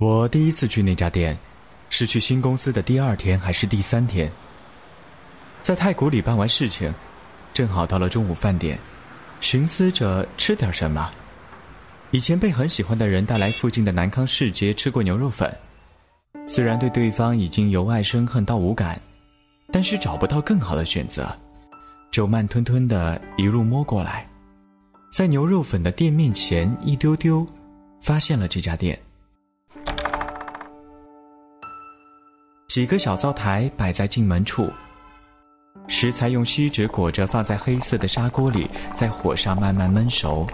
我第一次去那家店，是去新公司的第二天还是第三天？在太古里办完事情，正好到了中午饭点，寻思着吃点什么。以前被很喜欢的人带来附近的南康市街吃过牛肉粉，虽然对对方已经由爱生恨到无感，但是找不到更好的选择，就慢吞吞的一路摸过来，在牛肉粉的店面前一丢丢，发现了这家店。几个小灶台摆在进门处，食材用锡纸裹着，放在黑色的砂锅里，在火上慢慢焖熟。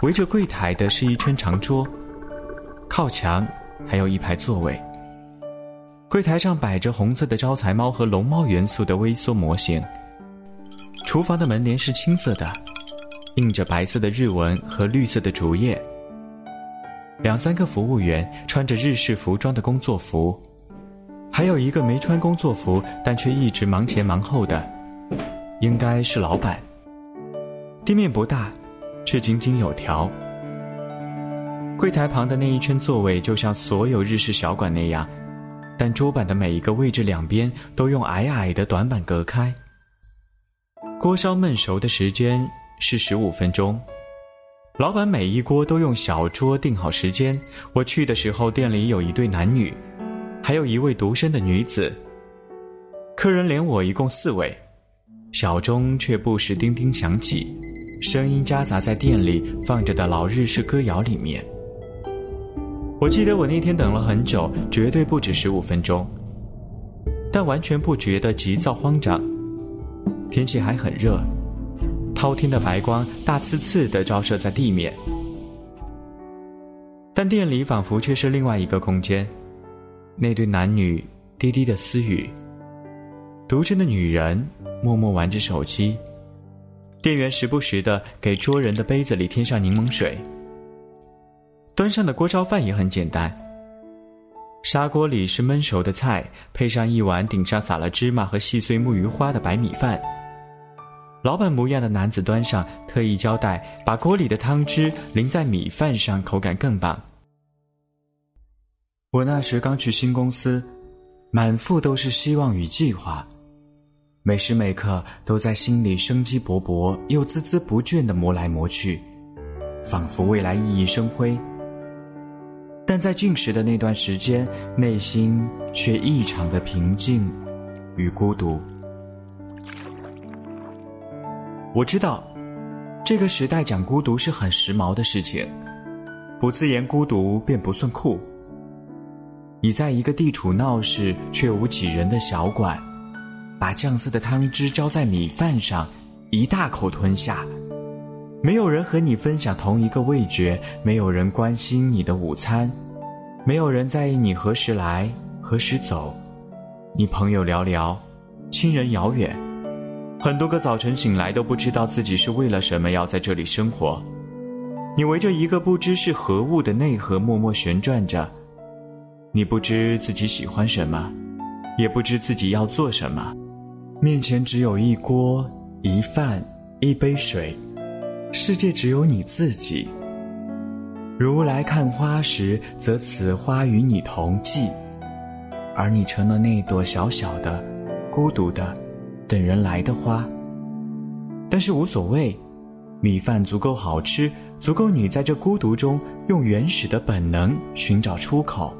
围着柜台的是一圈长桌，靠墙还有一排座位。柜台上摆着红色的招财猫和龙猫元素的微缩模型。厨房的门帘是青色的，印着白色的日文和绿色的竹叶。两三个服务员穿着日式服装的工作服。还有一个没穿工作服，但却一直忙前忙后的，应该是老板。店面不大，却井井有条。柜台旁的那一圈座位就像所有日式小馆那样，但桌板的每一个位置两边都用矮矮的短板隔开。锅烧焖熟的时间是十五分钟。老板每一锅都用小桌定好时间。我去的时候，店里有一对男女。还有一位独身的女子。客人连我一共四位，小钟却不时叮叮响起，声音夹杂在店里放着的老日式歌谣里面。我记得我那天等了很久，绝对不止十五分钟，但完全不觉得急躁慌张。天气还很热，滔天的白光大刺刺的照射在地面，但店里仿佛却是另外一个空间。那对男女低低的私语，独身的女人默默玩着手机，店员时不时的给桌人的杯子里添上柠檬水。端上的锅烧饭也很简单，砂锅里是焖熟的菜，配上一碗顶上撒了芝麻和细碎木鱼花的白米饭。老板模样的男子端上，特意交代把锅里的汤汁淋在米饭上，口感更棒。我那时刚去新公司，满腹都是希望与计划，每时每刻都在心里生机勃勃又孜孜不倦的磨来磨去，仿佛未来熠熠生辉。但在进食的那段时间，内心却异常的平静与孤独。我知道，这个时代讲孤独是很时髦的事情，不自言孤独便不算酷。你在一个地处闹市却无几人的小馆，把酱色的汤汁浇在米饭上，一大口吞下。没有人和你分享同一个味觉，没有人关心你的午餐，没有人在意你何时来何时走。你朋友寥寥，亲人遥远，很多个早晨醒来都不知道自己是为了什么要在这里生活。你围着一个不知是何物的内核默默旋转着。你不知自己喜欢什么，也不知自己要做什么，面前只有一锅一饭一杯水，世界只有你自己。如来看花时，则此花与你同寂，而你成了那朵小小的、孤独的、等人来的花。但是无所谓，米饭足够好吃，足够你在这孤独中用原始的本能寻找出口。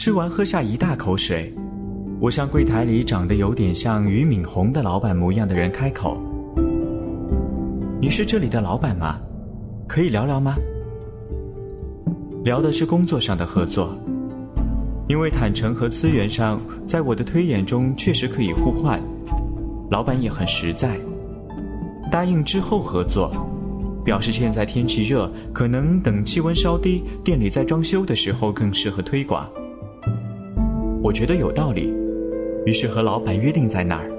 吃完喝下一大口水，我向柜台里长得有点像俞敏洪的老板模样的人开口：“你是这里的老板吗？可以聊聊吗？”聊的是工作上的合作，因为坦诚和资源上，在我的推演中确实可以互换。老板也很实在，答应之后合作，表示现在天气热，可能等气温稍低，店里在装修的时候更适合推广。我觉得有道理，于是和老板约定在那儿。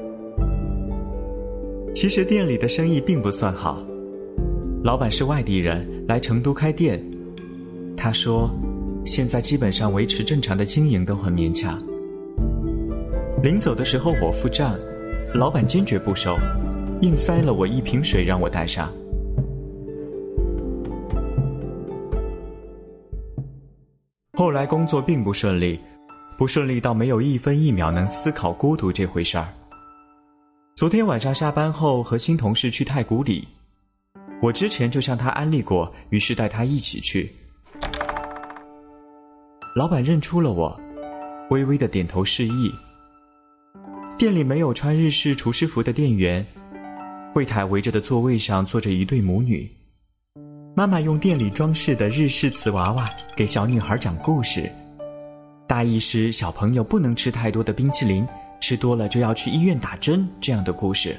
其实店里的生意并不算好，老板是外地人，来成都开店。他说，现在基本上维持正常的经营都很勉强。临走的时候我付账，老板坚决不收，硬塞了我一瓶水让我带上。后来工作并不顺利，不顺利到没有一分一秒能思考孤独这回事儿。昨天晚上下班后和新同事去太古里，我之前就向他安利过，于是带他一起去。老板认出了我，微微的点头示意。店里没有穿日式厨师服的店员，柜台围着的座位上坐着一对母女。妈妈用店里装饰的日式瓷娃娃给小女孩讲故事，大意是小朋友不能吃太多的冰淇淋，吃多了就要去医院打针这样的故事。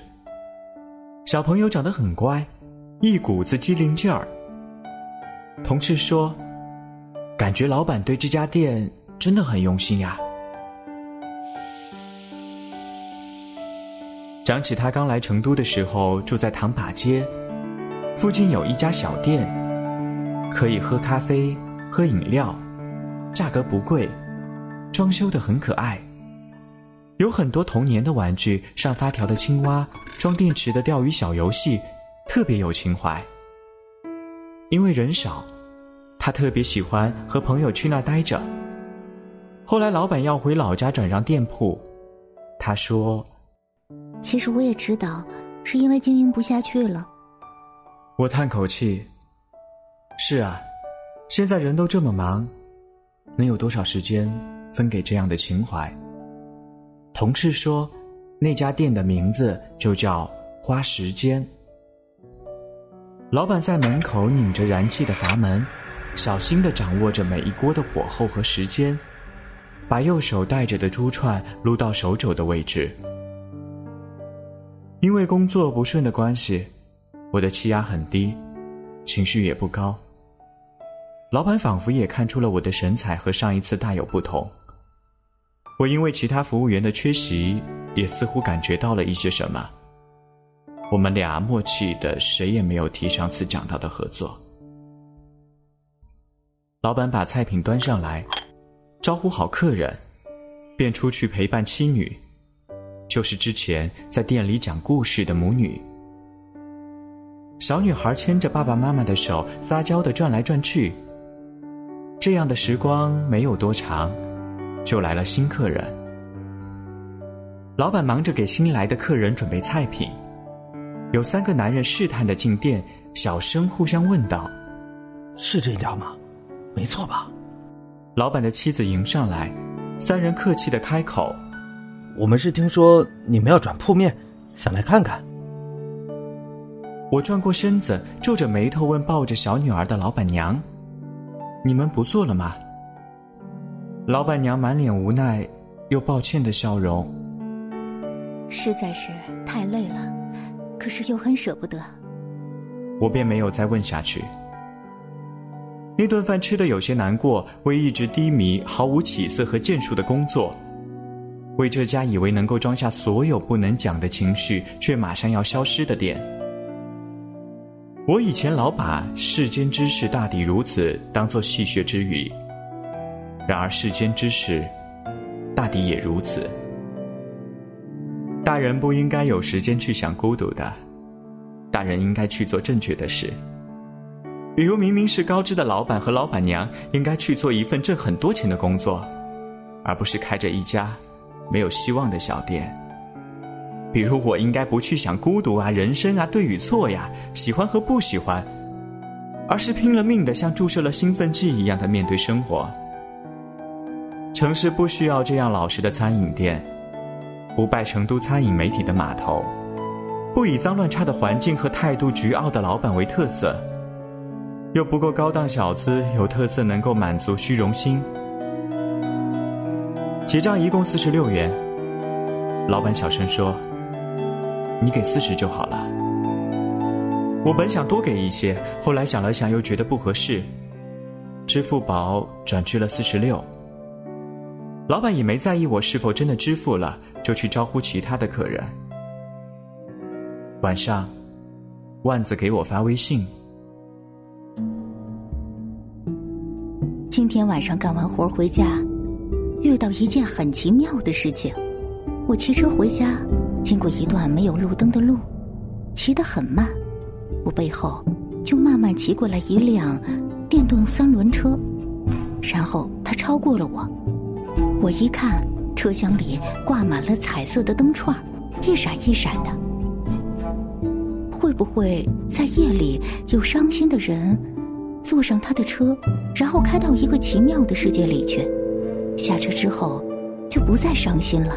小朋友长得很乖，一股子机灵劲儿。同事说。感觉老板对这家店真的很用心呀。讲起他刚来成都的时候住在唐把街，附近有一家小店，可以喝咖啡、喝饮料，价格不贵，装修的很可爱，有很多童年的玩具，上发条的青蛙，装电池的钓鱼小游戏，特别有情怀。因为人少。他特别喜欢和朋友去那待着。后来老板要回老家转让店铺，他说：“其实我也知道，是因为经营不下去了。”我叹口气：“是啊，现在人都这么忙，能有多少时间分给这样的情怀？”同事说：“那家店的名字就叫花时间。”老板在门口拧着燃气的阀门。小心的掌握着每一锅的火候和时间，把右手戴着的珠串撸到手肘的位置。因为工作不顺的关系，我的气压很低，情绪也不高。老板仿佛也看出了我的神采和上一次大有不同。我因为其他服务员的缺席，也似乎感觉到了一些什么。我们俩默契的，谁也没有提上次讲到的合作。老板把菜品端上来，招呼好客人，便出去陪伴妻女，就是之前在店里讲故事的母女。小女孩牵着爸爸妈妈的手，撒娇的转来转去。这样的时光没有多长，就来了新客人。老板忙着给新来的客人准备菜品，有三个男人试探的进店，小声互相问道：“是这家吗？”没错吧？老板的妻子迎上来，三人客气的开口：“我们是听说你们要转铺面，想来看看。”我转过身子，皱着眉头问抱着小女儿的老板娘：“你们不做了吗？”老板娘满脸无奈又抱歉的笑容：“实在是太累了，可是又很舍不得。”我便没有再问下去。那顿饭吃的有些难过，为一直低迷、毫无起色和建树的工作，为这家以为能够装下所有不能讲的情绪，却马上要消失的店。我以前老把世间之事大抵如此当做戏谑之语，然而世间之事，大抵也如此。大人不应该有时间去想孤独的，大人应该去做正确的事。比如，明明是高知的老板和老板娘，应该去做一份挣很多钱的工作，而不是开着一家没有希望的小店。比如，我应该不去想孤独啊、人生啊、对与错呀、喜欢和不喜欢，而是拼了命的像注射了兴奋剂一样的面对生活。城市不需要这样老实的餐饮店，不拜成都餐饮媒体的码头，不以脏乱差的环境和态度倨傲的老板为特色。又不够高档小资，有特色能够满足虚荣心。结账一共四十六元，老板小声说：“你给四十就好了。”我本想多给一些，后来想了想又觉得不合适，支付宝转去了四十六。老板也没在意我是否真的支付了，就去招呼其他的客人。晚上，万子给我发微信。今天晚上干完活回家，遇到一件很奇妙的事情。我骑车回家，经过一段没有路灯的路，骑得很慢，我背后就慢慢骑过来一辆电动三轮车。然后他超过了我。我一看，车厢里挂满了彩色的灯串，一闪一闪的。会不会在夜里有伤心的人坐上他的车，然后开到一个奇妙的世界里去？下车之后就不再伤心了。